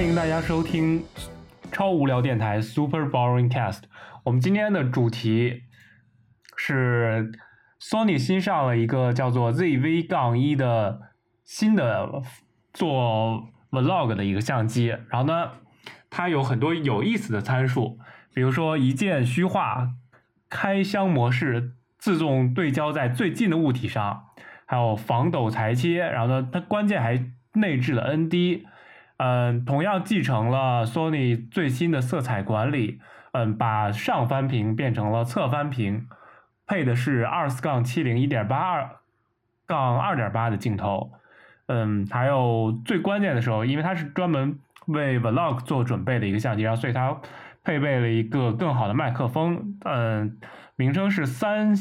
欢迎大家收听超无聊电台 Super Boring Cast。我们今天的主题是 Sony 新上了一个叫做 ZV 杠一的新的做 Vlog 的一个相机。然后呢，它有很多有意思的参数，比如说一键虚化、开箱模式、自动对焦在最近的物体上，还有防抖裁切。然后呢，它关键还内置了 ND。嗯，同样继承了 Sony 最新的色彩管理，嗯，把上翻屏变成了侧翻屏，配的是二四杠七零一点八二杠二点八的镜头，嗯，还有最关键的时候，因为它是专门为 Vlog 做准备的一个相机，然后所以它配备了一个更好的麦克风，嗯，名称是三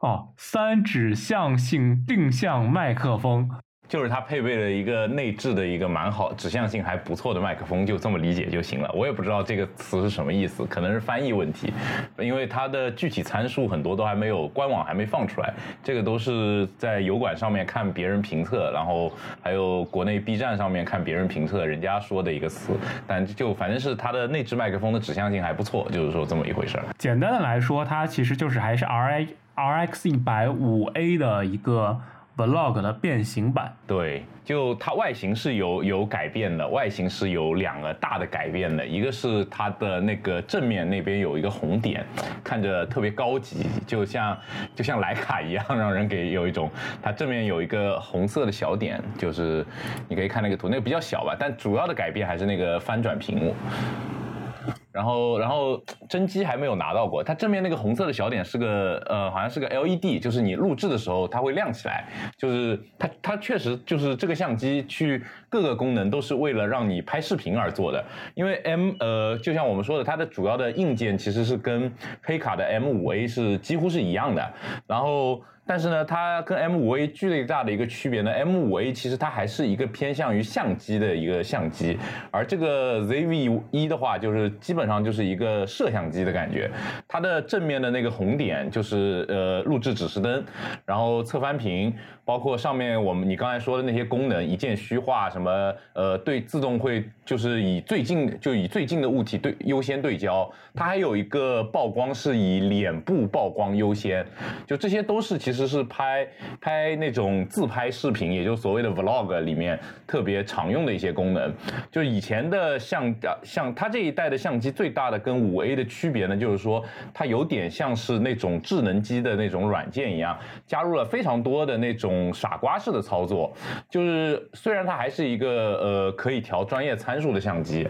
哦三指向性定向麦克风。就是它配备了一个内置的一个蛮好、指向性还不错的麦克风，就这么理解就行了。我也不知道这个词是什么意思，可能是翻译问题，因为它的具体参数很多都还没有官网还没放出来，这个都是在油管上面看别人评测，然后还有国内 B 站上面看别人评测，人家说的一个词。但就反正是它的内置麦克风的指向性还不错，就是说这么一回事儿。简单的来说，它其实就是还是 R I R X 一百五 A 的一个。Vlog 的变形版，对，就它外形是有有改变的，外形是有两个大的改变的，一个是它的那个正面那边有一个红点，看着特别高级，就像就像徕卡一样，让人给有一种它正面有一个红色的小点，就是你可以看那个图，那个比较小吧，但主要的改变还是那个翻转屏幕。然后，然后真机还没有拿到过。它正面那个红色的小点是个，呃，好像是个 LED，就是你录制的时候它会亮起来。就是它，它确实就是这个相机去各个功能都是为了让你拍视频而做的。因为 M，呃，就像我们说的，它的主要的硬件其实是跟黑卡的 M5A 是几乎是一样的。然后。但是呢，它跟 M5A 最大的一个区别呢，M5A 其实它还是一个偏向于相机的一个相机，而这个 ZV-1 的话，就是基本上就是一个摄像机的感觉。它的正面的那个红点就是呃录制指示灯，然后侧翻屏。包括上面我们你刚才说的那些功能，一键虚化什么，呃，对，自动会就是以最近就以最近的物体对优先对焦，它还有一个曝光是以脸部曝光优先，就这些都是其实是拍拍那种自拍视频，也就所谓的 vlog 里面特别常用的一些功能。就以前的相像它这一代的相机最大的跟五 A 的区别呢，就是说它有点像是那种智能机的那种软件一样，加入了非常多的那种。傻瓜式的操作，就是虽然它还是一个呃可以调专业参数的相机，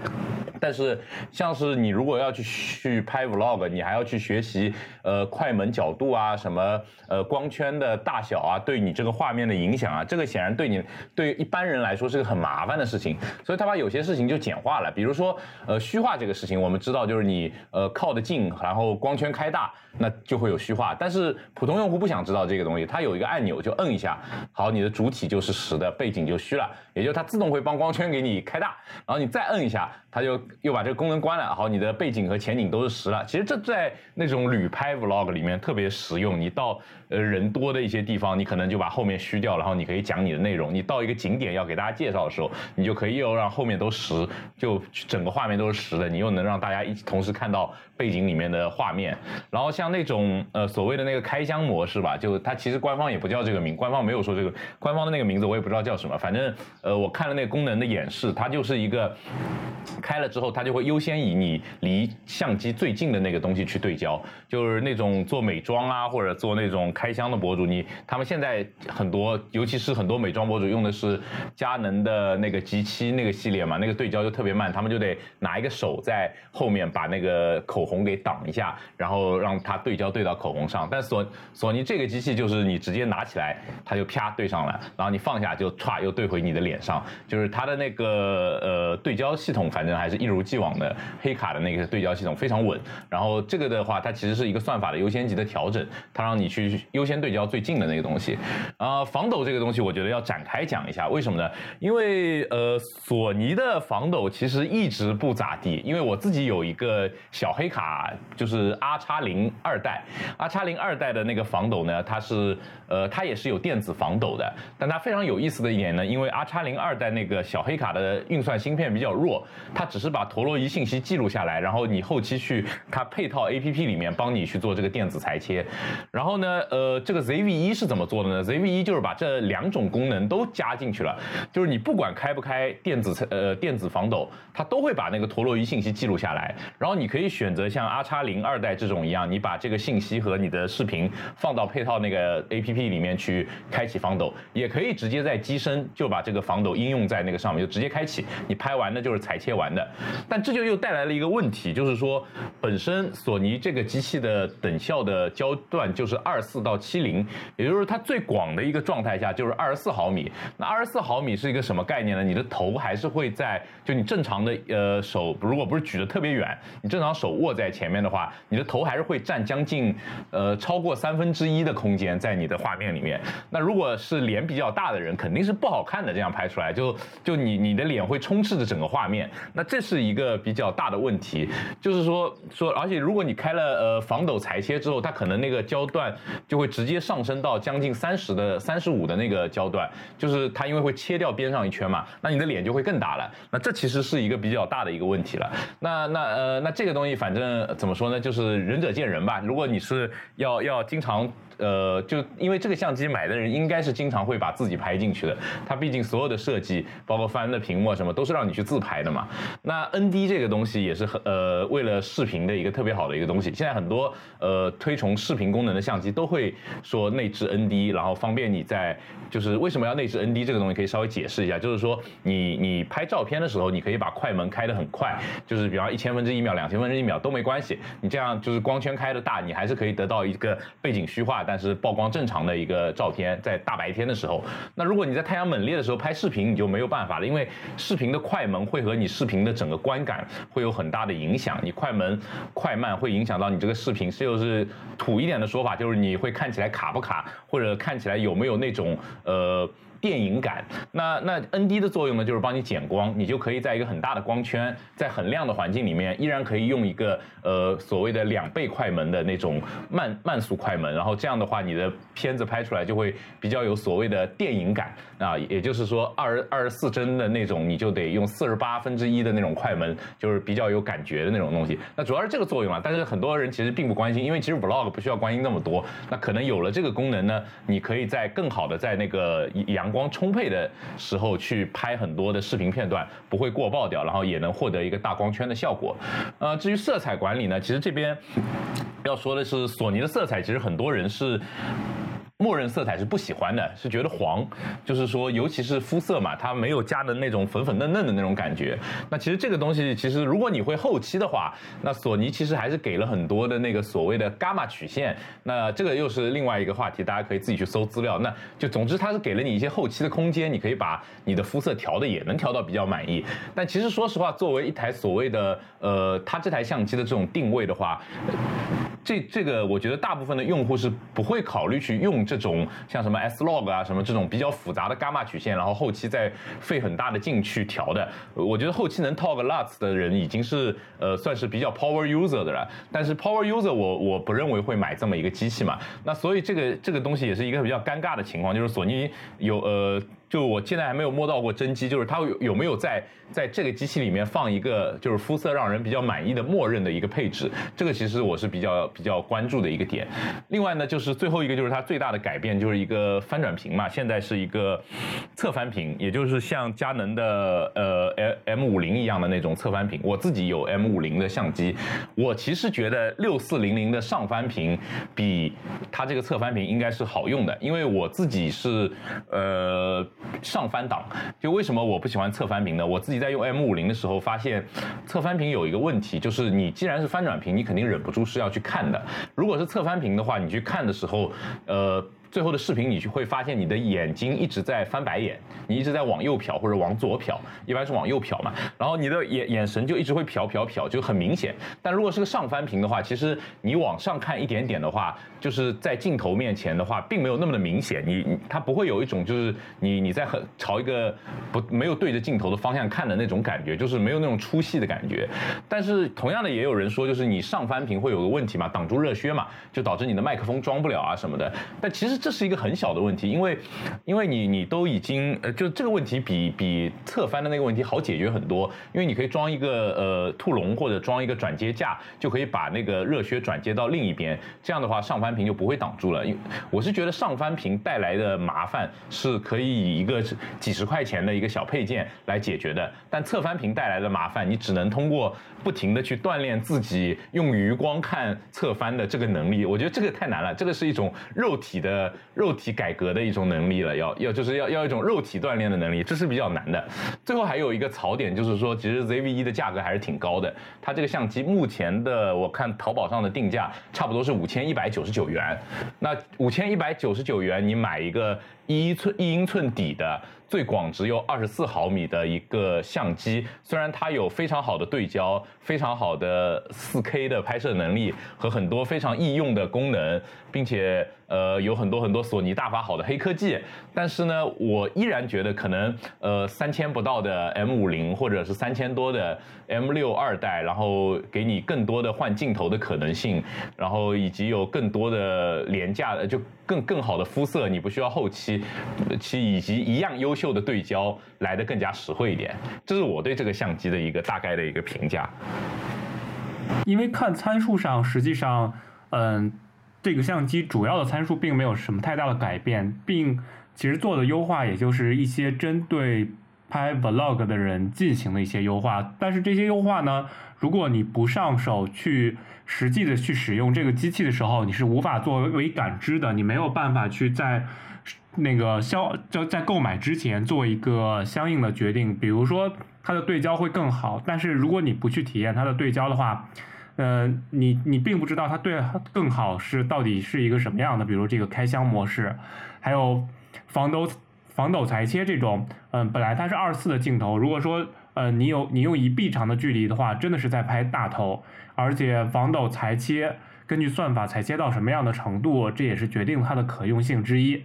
但是像是你如果要去去拍 vlog，你还要去学习呃快门角度啊，什么呃光圈的大小啊，对你这个画面的影响啊，这个显然对你对一般人来说是个很麻烦的事情，所以他把有些事情就简化了，比如说呃虚化这个事情，我们知道就是你呃靠得近，然后光圈开大，那就会有虚化，但是普通用户不想知道这个东西，它有一个按钮就摁一下。好，你的主体就是实的，背景就虚了，也就它自动会帮光圈给你开大，然后你再摁一下，它就又把这个功能关了。好，你的背景和前景都是实了。其实这在那种旅拍 vlog 里面特别实用。你到呃人多的一些地方，你可能就把后面虚掉，然后你可以讲你的内容。你到一个景点要给大家介绍的时候，你就可以又让后面都实，就整个画面都是实的，你又能让大家一起同时看到背景里面的画面。然后像那种呃所谓的那个开箱模式吧，就它其实官方也不叫这个名，官方没有说这个官方的那个名字，我也不知道叫什么。反正呃我看了那个功能的演示，它就是一个开了之后，它就会优先以你离相机最近的那个东西去对焦，就是那种做美妆啊或者做那种。开箱的博主，你他们现在很多，尤其是很多美妆博主用的是佳能的那个 G 七那个系列嘛，那个对焦就特别慢，他们就得拿一个手在后面把那个口红给挡一下，然后让它对焦对到口红上。但索索尼这个机器就是你直接拿起来，它就啪对上了，然后你放下就歘又对回你的脸上，就是它的那个呃对焦系统，反正还是一如既往的黑卡的那个对焦系统非常稳。然后这个的话，它其实是一个算法的优先级的调整，它让你去优先对焦最近的那个东西。啊，防抖这个东西，我觉得要展开讲一下，为什么呢？因为呃，索尼的防抖其实一直不咋地。因为我自己有一个小黑卡，就是 R 叉零二代，R 叉零二代的那个防抖呢，它是呃，它也是有电子防抖的。但它非常有意思的一点呢，因为 R 叉零二代那个小黑卡的运算芯片比较弱，它只是把陀螺仪信息记录下来，然后你后期去它配套 A P P 里面帮你去做这个电子裁切。然后呢，呃，这个 Z V 一是怎么做的呢？Z V 一就是把这两种功能都加进去了，就是你不管开不开电子呃电子防抖，它都会把那个陀螺仪信息记录下来。然后你可以选择像 R 叉零二代这种一样，你把这个信息和你的视频放到配套那个 A P P 里面去开启防抖，也可以直接在机身就把这个防抖应用在那个上面，就直接开启。你拍完的就是裁切完的。但这就又带来了一个问题，就是说本身索尼这个机器的等效的焦段就是二四到七零，也就是它最广的一个状态下就是二十四毫米。那二十四毫米是一个什么概念呢？你的头还是会在就你正常的呃手如果不是举得特别远，你正常手握在前面的话，你的头还是会占将近呃超过三分之一的空间在你的画面里面。那如果是脸比较大的人，肯定是不好看的，这样拍出来就就你你的脸会充斥着整个画面。那这是一个比较大的问题，就是说说，而且如果你开了呃防抖裁切之后，它可能那个焦段就会直接上升到将近三十的三十五的那个焦段，就是它因为会切掉边上一圈嘛，那你的脸就会更大了。那这其实是一个比较大的一个问题了。那那呃那这个东西反正怎么说呢，就是仁者见仁吧。如果你是要要经常。呃，就因为这个相机买的人应该是经常会把自己拍进去的，它毕竟所有的设计，包括翻的屏幕什么，都是让你去自拍的嘛。那 ND 这个东西也是很呃，为了视频的一个特别好的一个东西。现在很多呃推崇视频功能的相机都会说内置 ND，然后方便你在就是为什么要内置 ND 这个东西可以稍微解释一下，就是说你你拍照片的时候，你可以把快门开得很快，就是比方一千分之一秒、两千分之一秒都没关系，你这样就是光圈开的大，你还是可以得到一个背景虚化。但是曝光正常的一个照片，在大白天的时候，那如果你在太阳猛烈的时候拍视频，你就没有办法了，因为视频的快门会和你视频的整个观感会有很大的影响。你快门快慢会影响到你这个视频，就是土一点的说法，就是你会看起来卡不卡，或者看起来有没有那种呃。电影感，那那 N D 的作用呢，就是帮你减光，你就可以在一个很大的光圈，在很亮的环境里面，依然可以用一个呃所谓的两倍快门的那种慢慢速快门，然后这样的话，你的片子拍出来就会比较有所谓的电影感啊，也就是说二二十四帧的那种，你就得用四十八分之一的那种快门，就是比较有感觉的那种东西。那主要是这个作用啊，但是很多人其实并不关心，因为其实 Vlog 不需要关心那么多。那可能有了这个功能呢，你可以在更好的在那个阳。阳光充沛的时候去拍很多的视频片段，不会过曝掉，然后也能获得一个大光圈的效果。呃，至于色彩管理呢，其实这边要说的是，索尼的色彩其实很多人是。默认色彩是不喜欢的，是觉得黄，就是说，尤其是肤色嘛，它没有加的那种粉粉嫩嫩的那种感觉。那其实这个东西，其实如果你会后期的话，那索尼其实还是给了很多的那个所谓的伽马曲线。那这个又是另外一个话题，大家可以自己去搜资料。那就总之，它是给了你一些后期的空间，你可以把你的肤色调的也能调到比较满意。但其实说实话，作为一台所谓的呃，它这台相机的这种定位的话，这这个我觉得大部分的用户是不会考虑去用。这种像什么 S log 啊，什么这种比较复杂的伽马曲线，然后后期再费很大的劲去调的，我觉得后期能套个 LUT 的人已经是呃算是比较 power user 的了。但是 power user 我我不认为会买这么一个机器嘛。那所以这个这个东西也是一个比较尴尬的情况，就是索尼有呃。就我现在还没有摸到过真机，就是它有有没有在在这个机器里面放一个就是肤色让人比较满意的默认的一个配置，这个其实我是比较比较关注的一个点。另外呢，就是最后一个就是它最大的改变就是一个翻转屏嘛，现在是一个侧翻屏，也就是像佳能的呃 M 五零一样的那种侧翻屏。我自己有 M 五零的相机，我其实觉得六四零零的上翻屏比它这个侧翻屏应该是好用的，因为我自己是呃。上翻档，就为什么我不喜欢侧翻屏呢？我自己在用 M 五零的时候发现，侧翻屏有一个问题，就是你既然是翻转屏，你肯定忍不住是要去看的。如果是侧翻屏的话，你去看的时候，呃，最后的视频你就会发现你的眼睛一直在翻白眼，你一直在往右瞟或者往左瞟，一般是往右瞟嘛，然后你的眼眼神就一直会瞟瞟瞟，就很明显。但如果是个上翻屏的话，其实你往上看一点点的话，就是在镜头面前的话，并没有那么的明显，你你它不会有一种就是你你在很朝一个不没有对着镜头的方向看的那种感觉，就是没有那种出戏的感觉。但是同样的也有人说，就是你上翻屏会有个问题嘛，挡住热靴嘛，就导致你的麦克风装不了啊什么的。但其实这是一个很小的问题，因为因为你你都已经呃，就这个问题比比侧翻的那个问题好解决很多，因为你可以装一个呃兔笼或者装一个转接架，就可以把那个热靴转接到另一边，这样的话上翻屏就不会挡住了。因我是觉得上翻屏带来的麻烦是可以以一个几十块钱的一个小配件来解决的，但侧翻屏带来的麻烦，你只能通过不停的去锻炼自己用余光看侧翻的这个能力。我觉得这个太难了，这个是一种肉体的肉体改革的一种能力了，要要就是要要一种肉体锻炼的能力，这是比较难的。最后还有一个槽点就是说，其实 ZV-E 的价格还是挺高的，它这个相机目前的我看淘宝上的定价差不多是五千一百九十九元，那五千一百九十九元你买一个一寸一英寸底的。最广只有二十四毫米的一个相机，虽然它有非常好的对焦、非常好的四 K 的拍摄能力和很多非常易用的功能，并且呃有很多很多索尼大法好的黑科技，但是呢，我依然觉得可能呃三千不到的 M 五零或者是三千多的 M 六二代，然后给你更多的换镜头的可能性，然后以及有更多的廉价的就更更好的肤色，你不需要后期期以及一样优。秀的对焦来的更加实惠一点，这是我对这个相机的一个大概的一个评价。因为看参数上，实际上，嗯，这个相机主要的参数并没有什么太大的改变，并其实做的优化也就是一些针对拍 vlog 的人进行的一些优化。但是这些优化呢，如果你不上手去实际的去使用这个机器的时候，你是无法作为感知的，你没有办法去在。那个消就在购买之前做一个相应的决定，比如说它的对焦会更好，但是如果你不去体验它的对焦的话，呃，你你并不知道它对更好是到底是一个什么样的，比如这个开箱模式，还有防抖防抖裁切这种，嗯，本来它是二四的镜头，如果说呃你有你用一臂长的距离的话，真的是在拍大头，而且防抖裁切根据算法裁切到什么样的程度，这也是决定它的可用性之一。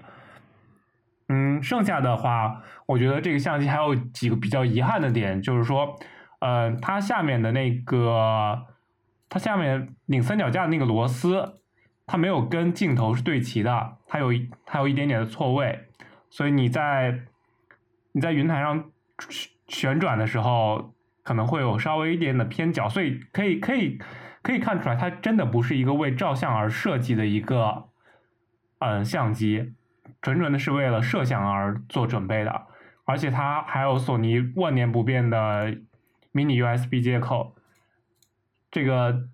嗯，剩下的话，我觉得这个相机还有几个比较遗憾的点，就是说，呃，它下面的那个，它下面拧三脚架的那个螺丝，它没有跟镜头是对齐的，它有它有一点点的错位，所以你在你在云台上旋转的时候，可能会有稍微一点的偏角，所以可以可以可以看出来，它真的不是一个为照相而设计的一个嗯相机。纯纯的是为了摄像而做准备的，而且它还有索尼万年不变的 Mini USB 接口，这个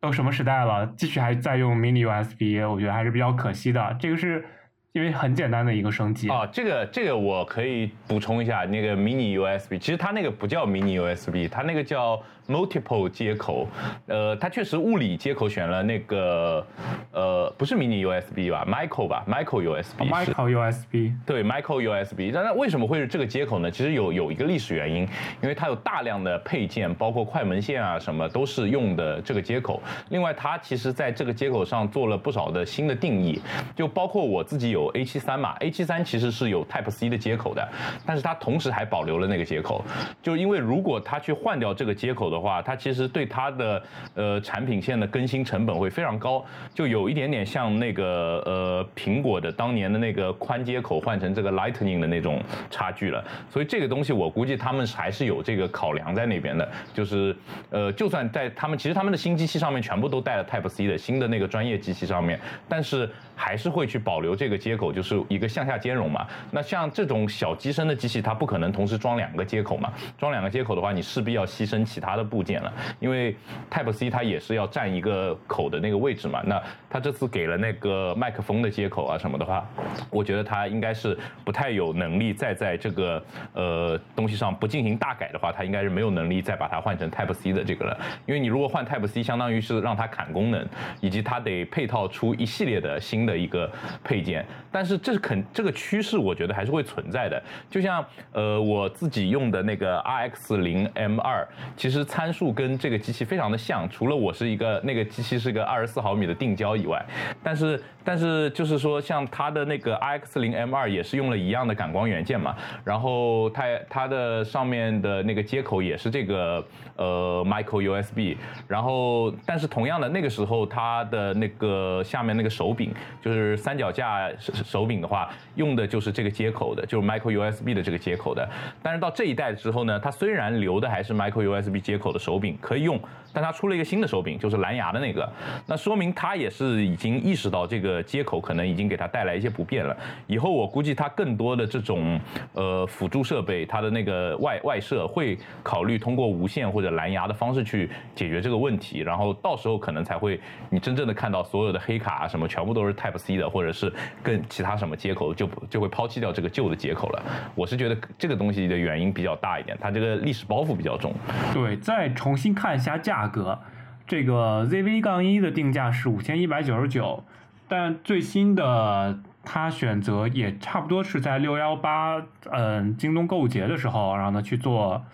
都什么时代了，继续还在用 Mini USB，我觉得还是比较可惜的。这个是。因为很简单的一个升级啊，这个这个我可以补充一下，那个 mini USB，其实它那个不叫 mini USB，它那个叫 multiple 接口，呃，它确实物理接口选了那个呃不是 mini USB 吧，micro 吧，micro USB，micro USB，对，micro USB，但那为什么会是这个接口呢？其实有有一个历史原因，因为它有大量的配件，包括快门线啊什么都是用的这个接口。另外，它其实在这个接口上做了不少的新的定义，就包括我自己有。有 A 七三嘛，A 七三其实是有 Type C 的接口的，但是它同时还保留了那个接口，就因为如果它去换掉这个接口的话，它其实对它的呃产品线的更新成本会非常高，就有一点点像那个呃苹果的当年的那个宽接口换成这个 Lightning 的那种差距了，所以这个东西我估计他们还是有这个考量在那边的，就是呃就算在他们其实他们的新机器上面全部都带了 Type C 的新的那个专业机器上面，但是还是会去保留这个。接口就是一个向下兼容嘛，那像这种小机身的机器，它不可能同时装两个接口嘛。装两个接口的话，你势必要牺牲其他的部件了，因为 Type C 它也是要占一个口的那个位置嘛。那它这次给了那个麦克风的接口啊什么的话，我觉得它应该是不太有能力再在这个呃东西上不进行大改的话，它应该是没有能力再把它换成 Type C 的这个了。因为你如果换 Type C，相当于是让它砍功能，以及它得配套出一系列的新的一个配件。但是这是肯这个趋势，我觉得还是会存在的。就像呃我自己用的那个 RX 零 M 二，其实参数跟这个机器非常的像，除了我是一个那个机器是个二十四毫米的定焦以外，但是但是就是说像它的那个 RX 零 M 二也是用了一样的感光元件嘛，然后它它的上面的那个接口也是这个呃 Micro USB，然后但是同样的那个时候它的那个下面那个手柄就是三脚架手柄的话，用的就是这个接口的，就是 Micro USB 的这个接口的。但是到这一代之后呢，它虽然留的还是 Micro USB 接口的手柄可以用，但它出了一个新的手柄，就是蓝牙的那个。那说明它也是已经意识到这个接口可能已经给它带来一些不便了。以后我估计它更多的这种呃辅助设备，它的那个外外设会考虑通过无线或者蓝牙的方式去解决这个问题，然后到时候可能才会你真正的看到所有的黑卡啊什么全部都是 Type C 的，或者是更其他什么接口就就会抛弃掉这个旧的接口了。我是觉得这个东西的原因比较大一点，它这个历史包袱比较重。对，再重新看一下价格，这个 ZV 杠一的定价是五千一百九十九，但最新的它选择也差不多是在六幺八，嗯，京东购物节的时候，然后呢去做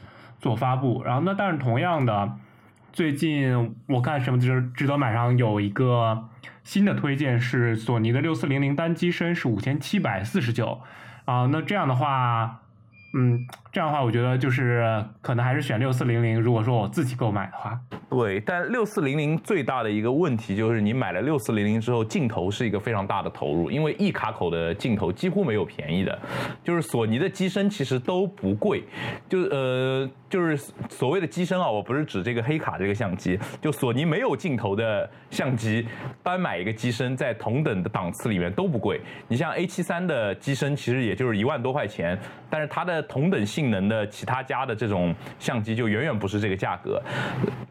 做发布，然后呢，但是同样的，最近我看什么值值得买上有一个新的推荐是索尼的六四零零单机身是五千七百四十九，啊，那这样的话。嗯，这样的话，我觉得就是可能还是选六四零零。如果说我自己购买的话，对，但六四零零最大的一个问题就是，你买了六四零零之后，镜头是一个非常大的投入，因为一卡口的镜头几乎没有便宜的，就是索尼的机身其实都不贵，就呃就是所谓的机身啊，我不是指这个黑卡这个相机，就索尼没有镜头的相机，单买一个机身在同等的档次里面都不贵。你像 A 七三的机身其实也就是一万多块钱，但是它的同等性性能的其他家的这种相机就远远不是这个价格，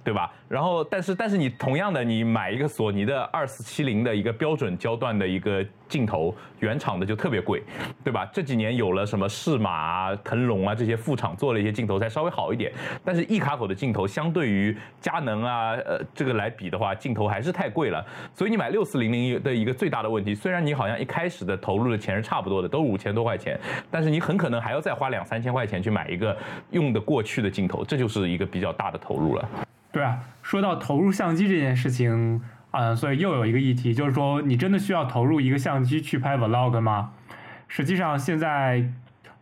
对吧？然后，但是但是你同样的，你买一个索尼的二四七零的一个标准焦段的一个镜头，原厂的就特别贵，对吧？这几年有了什么适马、腾龙啊这些副厂做了一些镜头才稍微好一点，但是一卡口的镜头相对于佳能啊呃这个来比的话，镜头还是太贵了。所以你买六四零零的一个最大的问题，虽然你好像一开始的投入的钱是差不多的，都五千多块钱，但是你很可能还要再花两。三千块钱去买一个用得过去的镜头，这就是一个比较大的投入了。对啊，说到投入相机这件事情，嗯，所以又有一个议题，就是说你真的需要投入一个相机去拍 vlog 吗？实际上现在，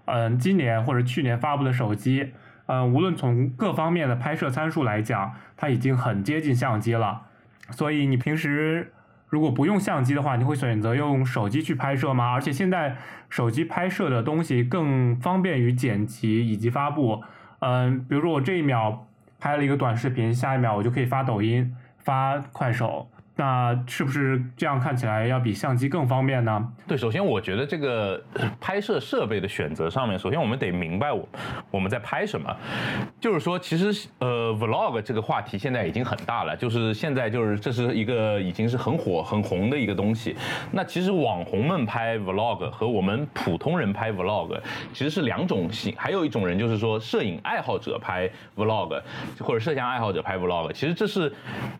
嗯，今年或者去年发布的手机，嗯，无论从各方面的拍摄参数来讲，它已经很接近相机了。所以你平时。如果不用相机的话，你会选择用手机去拍摄吗？而且现在手机拍摄的东西更方便于剪辑以及发布。嗯，比如说我这一秒拍了一个短视频，下一秒我就可以发抖音、发快手。那是不是这样看起来要比相机更方便呢？对，首先我觉得这个 拍摄设备的选择上面，首先我们得明白我我们在拍什么。就是说，其实呃，vlog 这个话题现在已经很大了，就是现在就是这是一个已经是很火很红的一个东西。那其实网红们拍 vlog 和我们普通人拍 vlog 其实是两种性，还有一种人就是说摄影爱好者拍 vlog 或者摄像爱好者拍 vlog，其实这是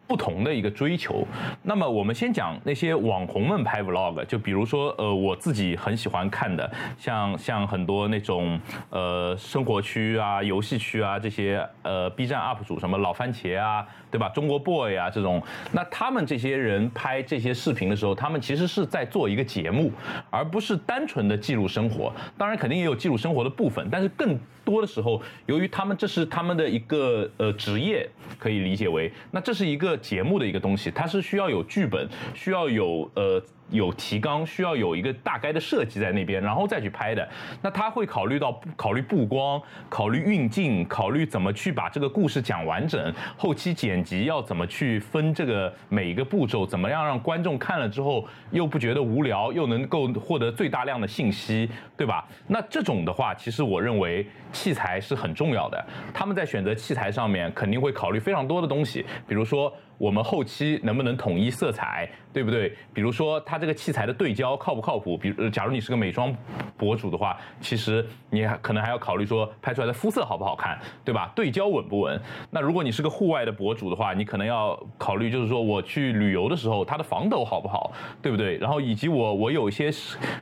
不同的一个追求。那么我们先讲那些网红们拍 vlog，就比如说呃我自己很喜欢看的，像像很多那种呃生活区啊、游戏区啊这些呃 B 站 UP 主什么老番茄啊，对吧？中国 boy 啊这种，那他们这些人拍这些视频的时候，他们其实是在做一个节目，而不是单纯的记录生活。当然肯定也有记录生活的部分，但是更。多的时候，由于他们这是他们的一个呃职业，可以理解为，那这是一个节目的一个东西，它是需要有剧本，需要有呃。有提纲，需要有一个大概的设计在那边，然后再去拍的。那他会考虑到考虑布光，考虑运镜，考虑怎么去把这个故事讲完整，后期剪辑要怎么去分这个每一个步骤，怎么样让观众看了之后又不觉得无聊，又能够获得最大量的信息，对吧？那这种的话，其实我认为器材是很重要的。他们在选择器材上面肯定会考虑非常多的东西，比如说。我们后期能不能统一色彩，对不对？比如说它这个器材的对焦靠不靠谱？比如，假如你是个美妆博主的话，其实你可能还要考虑说拍出来的肤色好不好看，对吧？对焦稳不稳？那如果你是个户外的博主的话，你可能要考虑就是说我去旅游的时候，它的防抖好不好，对不对？然后以及我我有一些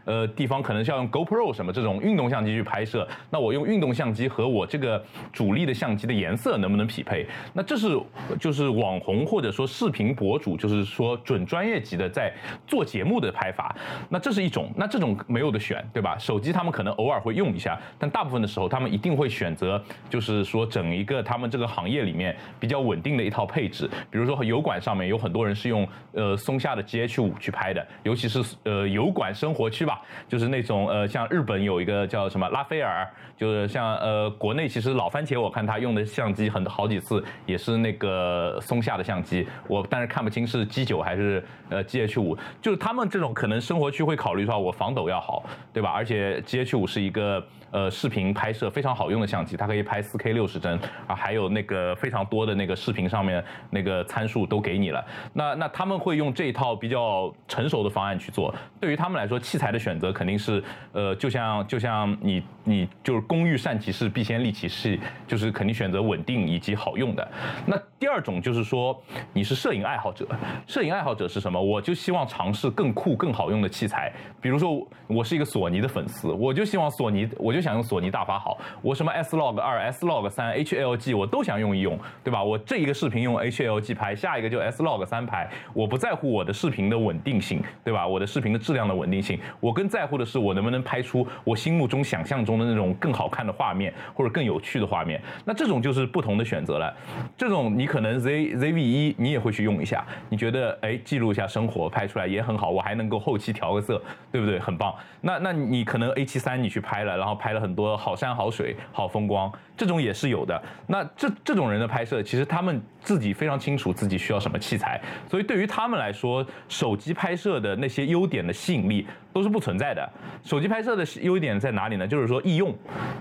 呃地方可能是要用 GoPro 什么这种运动相机去拍摄，那我用运动相机和我这个主力的相机的颜色能不能匹配？那这是就是网红或者说视频博主，就是说准专业级的在做节目的拍法。那这是一种，那这种没有的选，对吧？手机他们可能偶尔会用一下，但大部分的时候他们一定会选择，就是说整一个他们这个行业里面比较稳定的一套配置。比如说油管上面有很多人是用呃松下的 GH 五去拍的，尤其是呃油管生活区吧，就是那种呃像日本有一个叫什么拉斐尔，就是像呃国内其实老番茄我看他用的相机很好几次也是那个松下的相机，我但是看不清是 G 九还是呃 GH 五，就是他们这种可能生活区会考虑说我防抖要好，对吧？而且 GH 五是一个。呃，视频拍摄非常好用的相机，它可以拍 4K 六十帧啊，还有那个非常多的那个视频上面那个参数都给你了。那那他们会用这一套比较成熟的方案去做。对于他们来说，器材的选择肯定是呃，就像就像你你就是工欲善其事，必先利其器，就是肯定选择稳定以及好用的。那第二种就是说，你是摄影爱好者，摄影爱好者是什么？我就希望尝试更酷更好用的器材。比如说，我是一个索尼的粉丝，我就希望索尼，我就。就想用索尼大法好，我什么 S Log 二、S Log 三、HLG 我都想用一用，对吧？我这一个视频用 HLG 拍，下一个就 S Log 三拍，我不在乎我的视频的稳定性，对吧？我的视频的质量的稳定性，我更在乎的是我能不能拍出我心目中想象中的那种更好看的画面或者更有趣的画面。那这种就是不同的选择了。这种你可能 Z ZV 一你也会去用一下，你觉得哎记录一下生活拍出来也很好，我还能够后期调个色，对不对？很棒。那那你可能 A 七三你去拍了，然后拍。拍了很多好山好水好风光，这种也是有的。那这这种人的拍摄，其实他们自己非常清楚自己需要什么器材，所以对于他们来说，手机拍摄的那些优点的吸引力都是不存在的。手机拍摄的优点在哪里呢？就是说易用，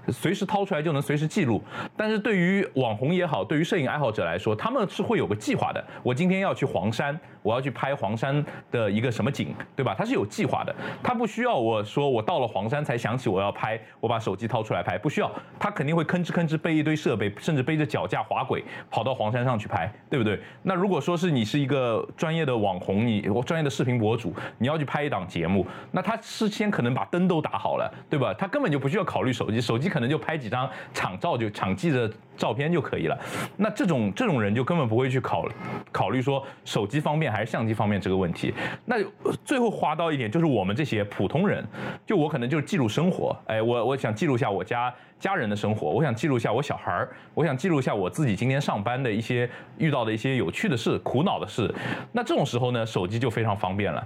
随时掏出来就能随时记录。但是对于网红也好，对于摄影爱好者来说，他们是会有个计划的。我今天要去黄山，我要去拍黄山的一个什么景，对吧？他是有计划的，他不需要我说我到了黄山才想起我要拍，我把。手机掏出来拍不需要，他肯定会吭哧吭哧背一堆设备，甚至背着脚架滑轨跑到黄山上去拍，对不对？那如果说是你是一个专业的网红，你专业的视频博主，你要去拍一档节目，那那他事先可能把灯都打好了，对吧？他根本就不需要考虑手机，手机可能就拍几张场照就场记的照片就可以了。那这种这种人就根本不会去考考虑说手机方便还是相机方便这个问题。那最后划到一点就是我们这些普通人，就我可能就是记录生活，哎，我我想。记录一下我家家人的生活，我想记录一下我小孩儿，我想记录一下我自己今天上班的一些遇到的一些有趣的事、苦恼的事。那这种时候呢，手机就非常方便了。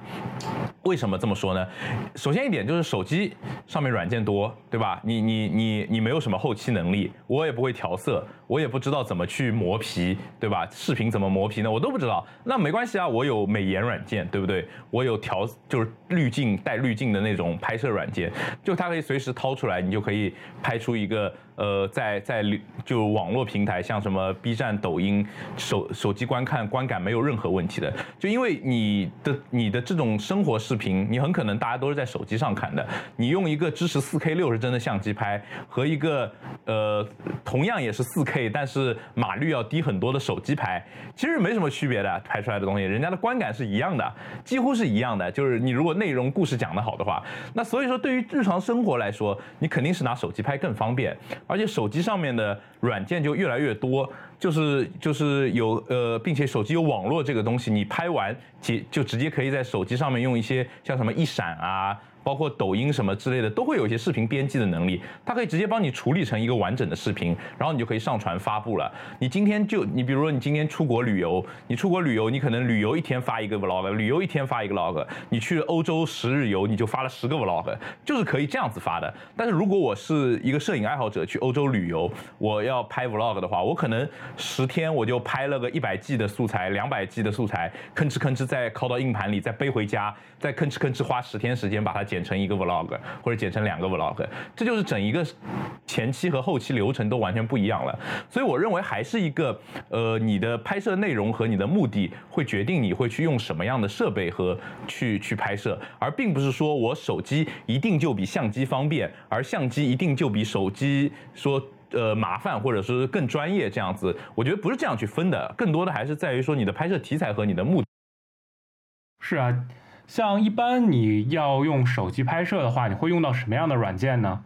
为什么这么说呢？首先一点就是手机上面软件多，对吧？你你你你没有什么后期能力，我也不会调色，我也不知道怎么去磨皮，对吧？视频怎么磨皮呢？我都不知道。那没关系啊，我有美颜软件，对不对？我有调就是滤镜带滤镜的那种拍摄软件，就它可以随时掏出来。你就可以拍出一个。呃，在在就网络平台，像什么 B 站、抖音，手手机观看观感没有任何问题的。就因为你的你的这种生活视频，你很可能大家都是在手机上看的。你用一个支持 4K 六十帧的相机拍，和一个呃同样也是 4K，但是码率要低很多的手机拍，其实没什么区别的，拍出来的东西，人家的观感是一样的，几乎是一样的。就是你如果内容故事讲得好的话，那所以说对于日常生活来说，你肯定是拿手机拍更方便。而且手机上面的软件就越来越多，就是就是有呃，并且手机有网络这个东西，你拍完就就直接可以在手机上面用一些像什么一闪啊。包括抖音什么之类的，都会有一些视频编辑的能力，它可以直接帮你处理成一个完整的视频，然后你就可以上传发布了。你今天就你比如说你今天出国旅游，你出国旅游，你可能旅游一天发一个 vlog，旅游一天发一个 vlog，你去欧洲十日游，你就发了十个 vlog，就是可以这样子发的。但是如果我是一个摄影爱好者去欧洲旅游，我要拍 vlog 的话，我可能十天我就拍了个一百 G 的素材，两百 G 的素材，吭哧吭哧再拷到硬盘里，再背回家，再吭哧吭哧花十天时间把它。剪成一个 vlog，或者剪成两个 vlog，这就是整一个前期和后期流程都完全不一样了。所以我认为还是一个呃，你的拍摄内容和你的目的会决定你会去用什么样的设备和去去拍摄，而并不是说我手机一定就比相机方便，而相机一定就比手机说呃麻烦或者是更专业这样子。我觉得不是这样去分的，更多的还是在于说你的拍摄题材和你的目的。是啊，像一般你要用手机拍摄的话，你会用到什么样的软件呢？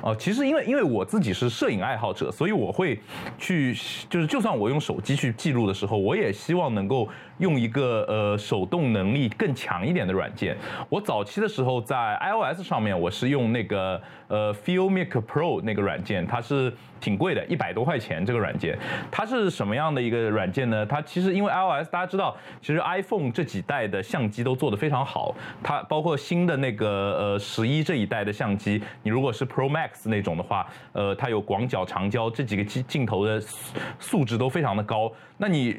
哦，其实因为因为我自己是摄影爱好者，所以我会去，就是就算我用手机去记录的时候，我也希望能够用一个呃手动能力更强一点的软件。我早期的时候在 iOS 上面，我是用那个呃 Filmic Pro 那个软件，它是挺贵的，一百多块钱这个软件。它是什么样的一个软件呢？它其实因为 iOS 大家知道，其实 iPhone 这几代的相机都做得非常好，它包括新的那个呃十一这一代的相机，你如果是 Pro Max。那种的话，呃，它有广角、长焦这几个镜镜头的素质都非常的高。那你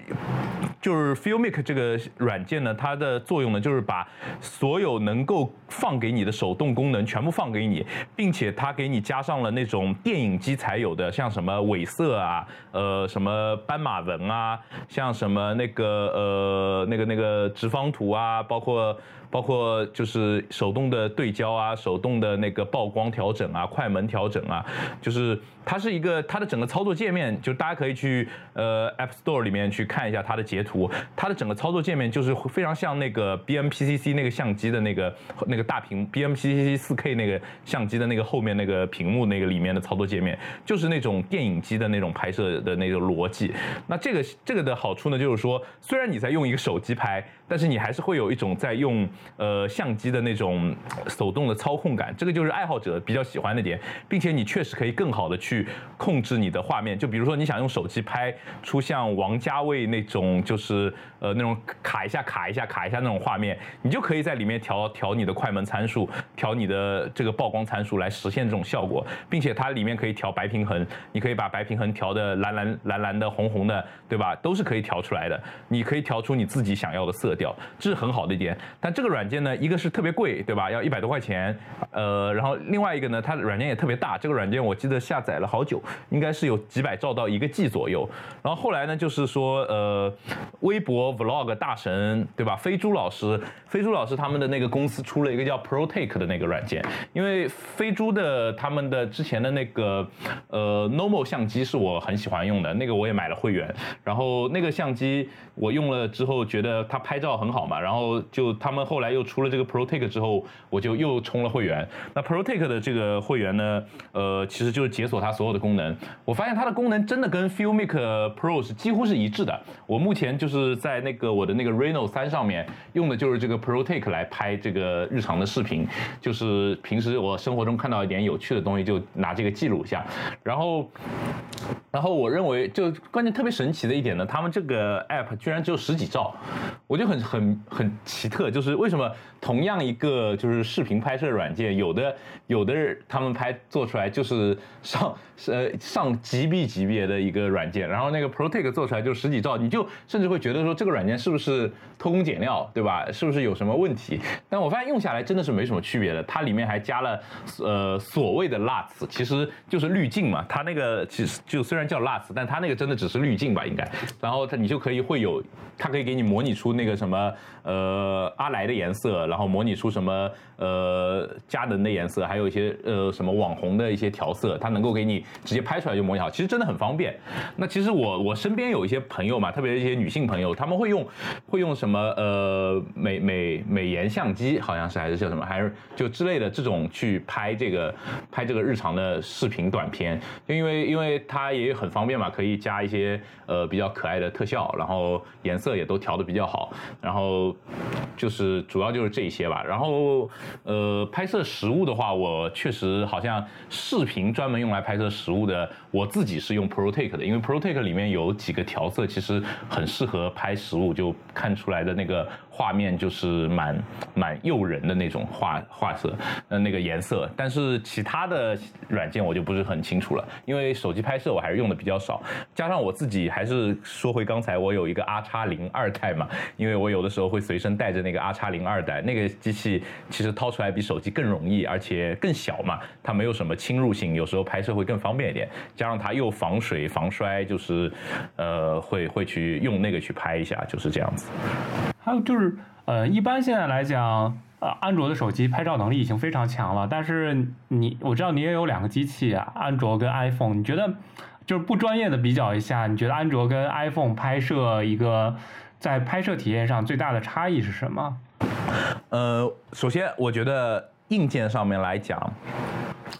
就是 Filmic 这个软件呢，它的作用呢，就是把所有能够放给你的手动功能全部放给你，并且它给你加上了那种电影机才有的，像什么尾色啊，呃，什么斑马纹啊，像什么那个呃那个那个直方图啊，包括。包括就是手动的对焦啊，手动的那个曝光调整啊，快门调整啊，就是它是一个它的整个操作界面，就大家可以去呃 App Store 里面去看一下它的截图，它的整个操作界面就是非常像那个 BMPCC 那个相机的那个那个大屏 BMPCC 4K 那个相机的那个后面那个屏幕那个里面的操作界面，就是那种电影机的那种拍摄的那个逻辑。那这个这个的好处呢，就是说虽然你在用一个手机拍，但是你还是会有一种在用。呃，相机的那种手动的操控感，这个就是爱好者比较喜欢的点，并且你确实可以更好的去控制你的画面。就比如说你想用手机拍出像王家卫那种，就是呃那种卡一下卡一下卡一下那种画面，你就可以在里面调调你的快门参数，调你的这个曝光参数来实现这种效果，并且它里面可以调白平衡，你可以把白平衡调的蓝蓝蓝蓝的红红的，对吧？都是可以调出来的。你可以调出你自己想要的色调，这是很好的一点。但这个。软件呢，一个是特别贵，对吧？要一百多块钱，呃，然后另外一个呢，它的软件也特别大。这个软件我记得下载了好久，应该是有几百兆到一个 G 左右。然后后来呢，就是说，呃，微博 Vlog 大神，对吧？飞猪老师，飞猪老师他们的那个公司出了一个叫 ProTake 的那个软件，因为飞猪的他们的之前的那个呃 Normal 相机是我很喜欢用的，那个我也买了会员。然后那个相机我用了之后，觉得它拍照很好嘛，然后就他们后来。又出了这个 ProTake 之后，我就又充了会员。那 ProTake 的这个会员呢，呃，其实就是解锁它所有的功能。我发现它的功能真的跟 Filmic Pro 是几乎是一致的。我目前就是在那个我的那个 Reno 三上面用的就是这个 ProTake 来拍这个日常的视频，就是平时我生活中看到一点有趣的东西，就拿这个记录一下。然后，然后我认为就关键特别神奇的一点呢，他们这个 App 居然只有十几兆，我就很很很奇特，就是为什么？同样一个就是视频拍摄软件，有的有的他们拍做出来就是上呃上 GB 级别的一个软件，然后那个 ProTake 做出来就十几兆，你就甚至会觉得说这个软件是不是偷工减料，对吧？是不是有什么问题？但我发现用下来真的是没什么区别的，它里面还加了呃所谓的 LUT，其实就是滤镜嘛。它那个其实就虽然叫 LUT，但它那个真的只是滤镜吧，应该。然后它你就可以会有，它可以给你模拟出那个什么呃阿莱的颜。色，然后模拟出什么呃佳能的颜色，还有一些呃什么网红的一些调色，它能够给你直接拍出来就模拟好，其实真的很方便。那其实我我身边有一些朋友嘛，特别是一些女性朋友，他们会用 会用什么呃美美美颜相机，好像是还是叫什么，还是就之类的这种去拍这个拍这个日常的视频短片，因为因为它也很方便嘛，可以加一些呃比较可爱的特效，然后颜色也都调的比较好，然后就是主。要就是这些吧，然后呃，拍摄实物的话，我确实好像视频专门用来拍摄实物的，我自己是用 ProTake 的，因为 ProTake 里面有几个调色，其实很适合拍实物，就看出来的那个。画面就是蛮蛮诱人的那种画画色，呃，那个颜色。但是其他的软件我就不是很清楚了，因为手机拍摄我还是用的比较少，加上我自己还是说回刚才我有一个 R 叉零二代嘛，因为我有的时候会随身带着那个 R 叉零二代，那个机器其实掏出来比手机更容易，而且更小嘛，它没有什么侵入性，有时候拍摄会更方便一点。加上它又防水防摔，就是呃会会去用那个去拍一下，就是这样子。还有就是，呃，一般现在来讲，呃，安卓的手机拍照能力已经非常强了。但是你，我知道你也有两个机器啊，安卓跟 iPhone。你觉得，就是不专业的比较一下，你觉得安卓跟 iPhone 拍摄一个在拍摄体验上最大的差异是什么？呃，首先我觉得硬件上面来讲。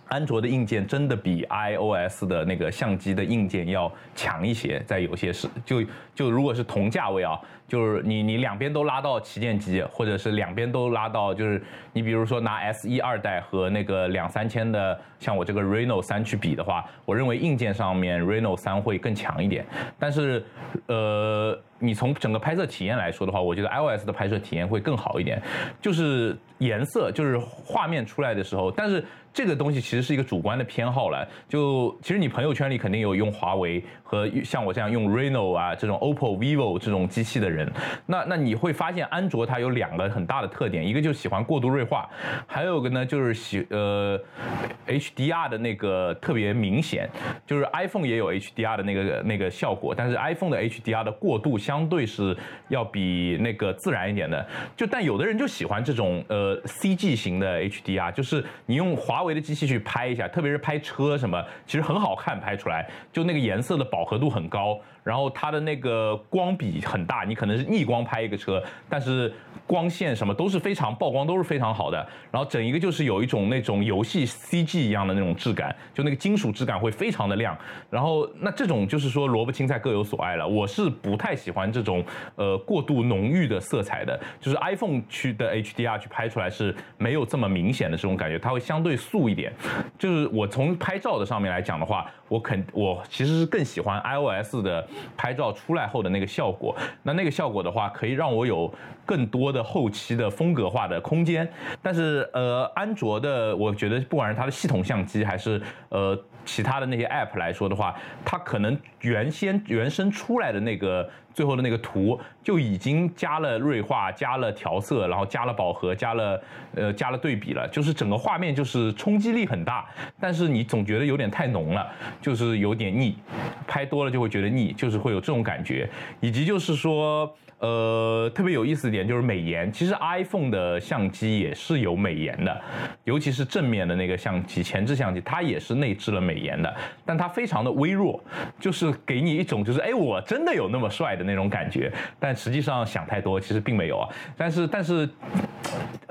安卓的硬件真的比 iOS 的那个相机的硬件要强一些，在有些是就就如果是同价位啊，就是你你两边都拉到旗舰机，或者是两边都拉到就是你比如说拿 S 一二代和那个两三千的像我这个 Reno 三去比的话，我认为硬件上面 Reno 三会更强一点，但是呃。你从整个拍摄体验来说的话，我觉得 iOS 的拍摄体验会更好一点，就是颜色，就是画面出来的时候，但是。这个东西其实是一个主观的偏好了，就其实你朋友圈里肯定有用华为和像我这样用 Reno 啊这种 OPPO、vivo 这种机器的人，那那你会发现安卓它有两个很大的特点，一个就喜欢过度锐化，还有个呢就是喜呃 HDR 的那个特别明显，就是 iPhone 也有 HDR 的那个那个效果，但是 iPhone 的 HDR 的过渡相对是要比那个自然一点的，就但有的人就喜欢这种呃 CG 型的 HDR，就是你用华。华为的机器去拍一下，特别是拍车什么，其实很好看，拍出来就那个颜色的饱和度很高。然后它的那个光比很大，你可能是逆光拍一个车，但是光线什么都是非常曝光都是非常好的。然后整一个就是有一种那种游戏 CG 一样的那种质感，就那个金属质感会非常的亮。然后那这种就是说萝卜青菜各有所爱了。我是不太喜欢这种呃过度浓郁的色彩的，就是 iPhone 去的 HDR 去拍出来是没有这么明显的这种感觉，它会相对素一点。就是我从拍照的上面来讲的话，我肯我其实是更喜欢 iOS 的。拍照出来后的那个效果，那那个效果的话，可以让我有更多的后期的风格化的空间。但是，呃，安卓的，我觉得不管是它的系统相机，还是呃其他的那些 App 来说的话，它可能原先原生出来的那个。最后的那个图就已经加了锐化、加了调色，然后加了饱和、加了呃加了对比了，就是整个画面就是冲击力很大，但是你总觉得有点太浓了，就是有点腻，拍多了就会觉得腻，就是会有这种感觉，以及就是说。呃，特别有意思一点就是美颜。其实 iPhone 的相机也是有美颜的，尤其是正面的那个相机，前置相机，它也是内置了美颜的，但它非常的微弱，就是给你一种就是哎，我真的有那么帅的那种感觉。但实际上想太多，其实并没有啊。但是但是，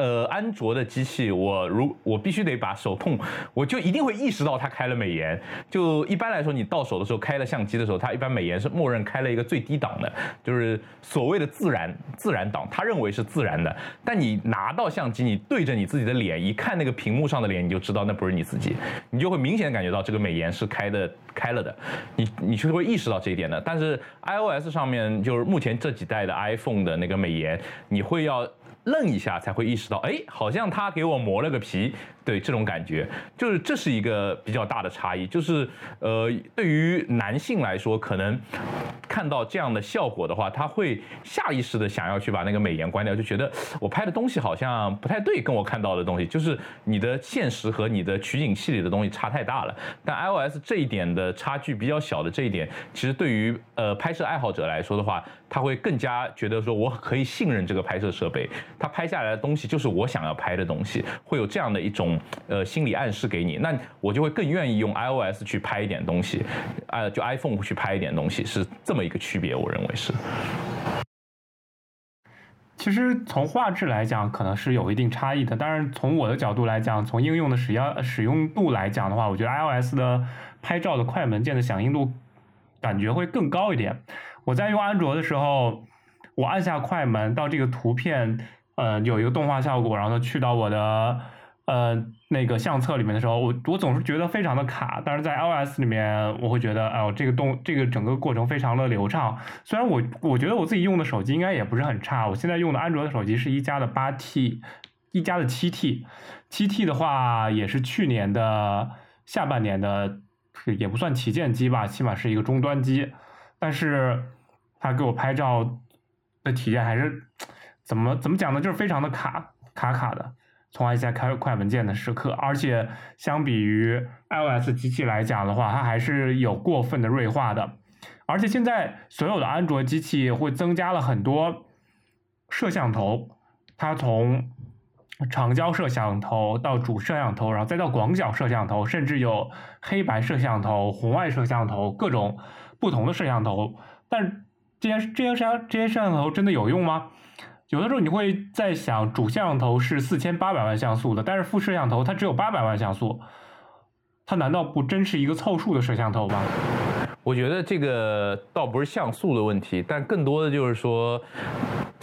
呃，安卓的机器，我如我必须得把手碰，我就一定会意识到它开了美颜。就一般来说，你到手的时候开了相机的时候，它一般美颜是默认开了一个最低档的，就是所谓。的自然自然档，他认为是自然的，但你拿到相机，你对着你自己的脸一看，那个屏幕上的脸，你就知道那不是你自己，你就会明显感觉到这个美颜是开的开了的，你你就会意识到这一点的。但是 iOS 上面就是目前这几代的 iPhone 的那个美颜，你会要愣一下才会意识到，哎，好像他给我磨了个皮。对这种感觉，就是这是一个比较大的差异。就是呃，对于男性来说，可能看到这样的效果的话，他会下意识的想要去把那个美颜关掉，就觉得我拍的东西好像不太对，跟我看到的东西，就是你的现实和你的取景器里的东西差太大了。但 iOS 这一点的差距比较小的这一点，其实对于呃拍摄爱好者来说的话，他会更加觉得说我可以信任这个拍摄设备，他拍下来的东西就是我想要拍的东西，会有这样的一种。呃，心理暗示给你，那我就会更愿意用 iOS 去拍一点东西，呃，就 iPhone 去拍一点东西，是这么一个区别，我认为是。其实从画质来讲，可能是有一定差异的，但是从我的角度来讲，从应用的使用使用度来讲的话，我觉得 iOS 的拍照的快门键的响应度感觉会更高一点。我在用安卓的时候，我按下快门到这个图片，呃，有一个动画效果，然后去到我的。呃那个相册里面的时候，我我总是觉得非常的卡，但是在 iOS 里面我会觉得，哎呦这个动这个整个过程非常的流畅。虽然我我觉得我自己用的手机应该也不是很差，我现在用的安卓的手机是一加的八 T，一加的七 T，七 T 的话也是去年的下半年的，也不算旗舰机吧，起码是一个终端机，但是它给我拍照的体验还是怎么怎么讲呢？就是非常的卡卡卡的。从而在开快文件的时刻，而且相比于 iOS 机器来讲的话，它还是有过分的锐化的。而且现在所有的安卓机器会增加了很多摄像头，它从长焦摄像头到主摄像头，然后再到广角摄像头，甚至有黑白摄像头、红外摄像头，各种不同的摄像头。但这些这些摄像这些摄像头真的有用吗？有的时候你会在想，主摄像头是四千八百万像素的，但是副摄像头它只有八百万像素，它难道不真是一个凑数的摄像头吗？我觉得这个倒不是像素的问题，但更多的就是说，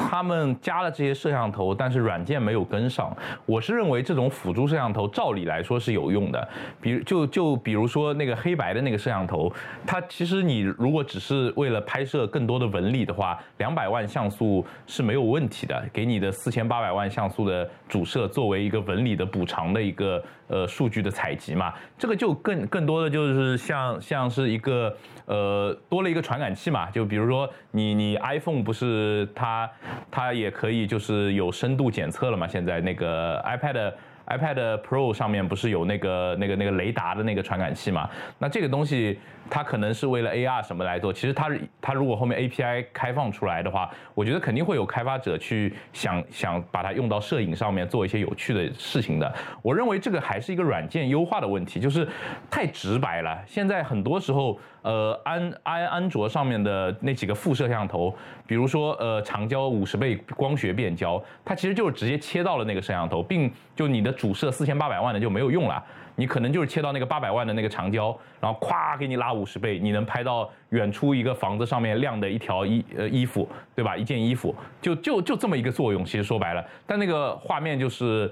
他们加了这些摄像头，但是软件没有跟上。我是认为这种辅助摄像头照理来说是有用的，比如就就比如说那个黑白的那个摄像头，它其实你如果只是为了拍摄更多的纹理的话，两百万像素是没有问题的，给你的四千八百万像素的主摄作为一个纹理的补偿的一个呃数据的采集嘛，这个就更更多的就是像像是一个。呃，多了一个传感器嘛，就比如说你你 iPhone 不是它它也可以就是有深度检测了嘛，现在那个 iPad。iPad Pro 上面不是有那个那个那个雷达的那个传感器嘛？那这个东西它可能是为了 AR 什么来做？其实它它如果后面 API 开放出来的话，我觉得肯定会有开发者去想想把它用到摄影上面做一些有趣的事情的。我认为这个还是一个软件优化的问题，就是太直白了。现在很多时候，呃，安安安卓上面的那几个副摄像头，比如说呃长焦五十倍光学变焦，它其实就是直接切到了那个摄像头，并就你的。主摄四千八百万的就没有用了，你可能就是切到那个八百万的那个长焦，然后咵给你拉五十倍，你能拍到远处一个房子上面晾的一条衣呃衣服，对吧？一件衣服，就就就这么一个作用。其实说白了，但那个画面就是，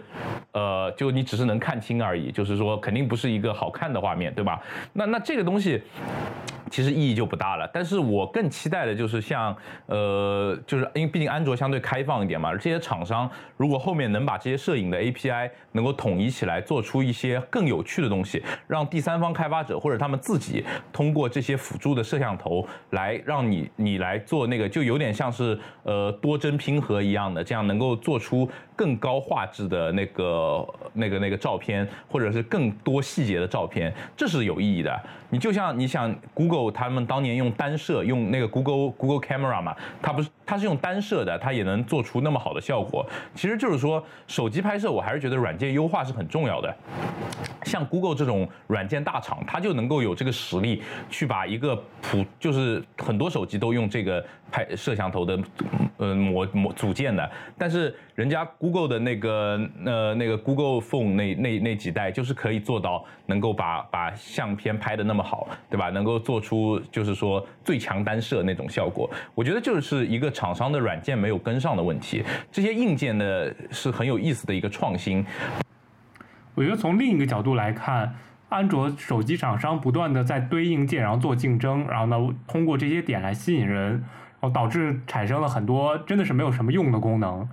呃，就你只是能看清而已，就是说肯定不是一个好看的画面，对吧？那那这个东西。其实意义就不大了，但是我更期待的就是像，呃，就是因为毕竟安卓相对开放一点嘛，这些厂商如果后面能把这些摄影的 API 能够统一起来，做出一些更有趣的东西，让第三方开发者或者他们自己通过这些辅助的摄像像头来让你你来做那个，就有点像是呃多帧拼合一样的，这样能够做出更高画质的那个那个那个照片，或者是更多细节的照片，这是有意义的。你就像你想 Google 他们当年用单摄用那个 Google Google Camera 嘛，它不是它是用单摄的，它也能做出那么好的效果。其实就是说手机拍摄，我还是觉得软件优化是很重要的。像 Google 这种软件大厂，它就能够有这个实力去把一个普就是很多手机都用这个拍摄像头的呃模模组件的，但是人家 Google 的那个呃那个 Google Phone 那那那几代就是可以做到能够把把相片拍的那么好，对吧？能够做出就是说最强单摄那种效果。我觉得就是一个厂商的软件没有跟上的问题。这些硬件呢是很有意思的一个创新。我觉得从另一个角度来看，安卓手机厂商不断的在堆硬件，然后做竞争，然后呢通过这些点来吸引人，导致产生了很多真的是没有什么用的功能。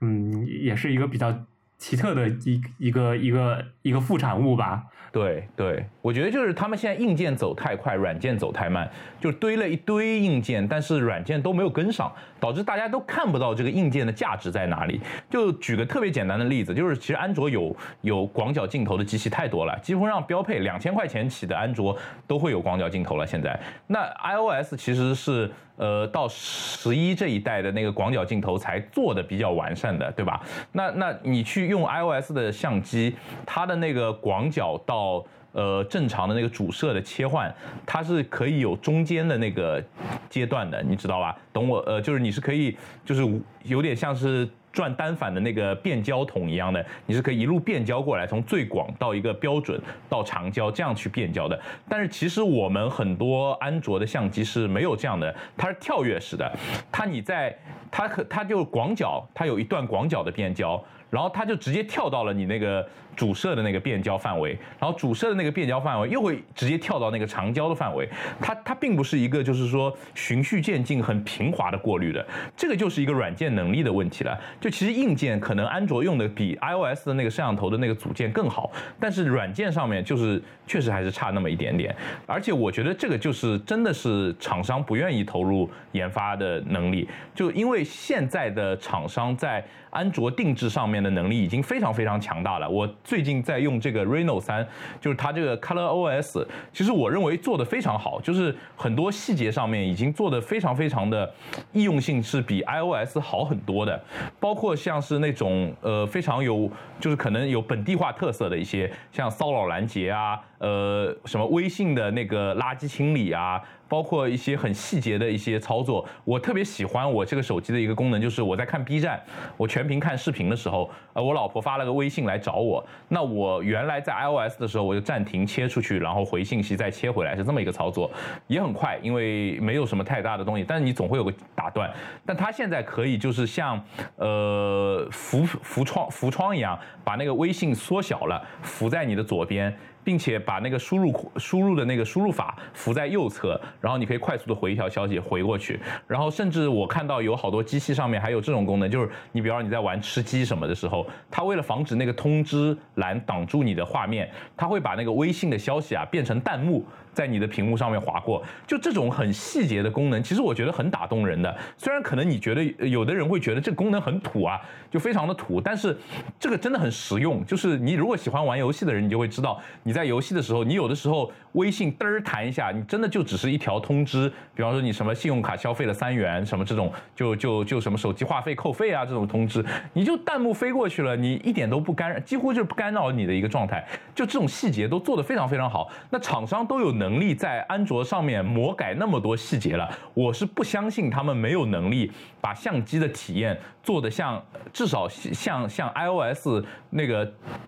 嗯，也是一个比较。奇特的一一个一个一个副产物吧。对对，我觉得就是他们现在硬件走太快，软件走太慢，就堆了一堆硬件，但是软件都没有跟上，导致大家都看不到这个硬件的价值在哪里。就举个特别简单的例子，就是其实安卓有有广角镜头的机器太多了，几乎上标配两千块钱起的安卓都会有广角镜头了。现在，那 iOS 其实是。呃，到十一这一代的那个广角镜头才做的比较完善的，对吧？那那你去用 iOS 的相机，它的那个广角到呃正常的那个主摄的切换，它是可以有中间的那个阶段的，你知道吧？懂我？呃，就是你是可以，就是有点像是。转单反的那个变焦筒一样的，你是可以一路变焦过来，从最广到一个标准到长焦这样去变焦的。但是其实我们很多安卓的相机是没有这样的，它是跳跃式的，它你在它可它就广角，它有一段广角的变焦。然后它就直接跳到了你那个主摄的那个变焦范围，然后主摄的那个变焦范围又会直接跳到那个长焦的范围。它它并不是一个就是说循序渐进、很平滑的过滤的，这个就是一个软件能力的问题了。就其实硬件可能安卓用的比 iOS 的那个摄像头的那个组件更好，但是软件上面就是确实还是差那么一点点。而且我觉得这个就是真的是厂商不愿意投入研发的能力，就因为现在的厂商在安卓定制上面。的能力已经非常非常强大了。我最近在用这个 Reno 三，就是它这个 Color OS，其实我认为做的非常好，就是很多细节上面已经做的非常非常的易用性是比 iOS 好很多的。包括像是那种呃非常有就是可能有本地化特色的一些，像骚扰拦截啊，呃什么微信的那个垃圾清理啊。包括一些很细节的一些操作，我特别喜欢我这个手机的一个功能，就是我在看 B 站，我全屏看视频的时候，呃，我老婆发了个微信来找我，那我原来在 iOS 的时候，我就暂停切出去，然后回信息再切回来，是这么一个操作，也很快，因为没有什么太大的东西，但是你总会有个打断，但它现在可以就是像呃浮浮窗浮窗一样，把那个微信缩小了，浮在你的左边。并且把那个输入输入的那个输入法浮在右侧，然后你可以快速的回一条消息回过去。然后甚至我看到有好多机器上面还有这种功能，就是你比方说你在玩吃鸡什么的时候，它为了防止那个通知栏挡住你的画面，它会把那个微信的消息啊变成弹幕。在你的屏幕上面划过，就这种很细节的功能，其实我觉得很打动人的。虽然可能你觉得有的人会觉得这功能很土啊，就非常的土，但是这个真的很实用。就是你如果喜欢玩游戏的人，你就会知道，你在游戏的时候，你有的时候微信嘚儿弹一下，你真的就只是一条通知。比方说你什么信用卡消费了三元，什么这种，就就就什么手机话费扣费啊这种通知，你就弹幕飞过去了，你一点都不干，几乎就是不干扰你的一个状态。就这种细节都做得非常非常好，那厂商都有能。能力在安卓上面魔改那么多细节了，我是不相信他们没有能力把相机的体验做得像至少像像 iOS 那个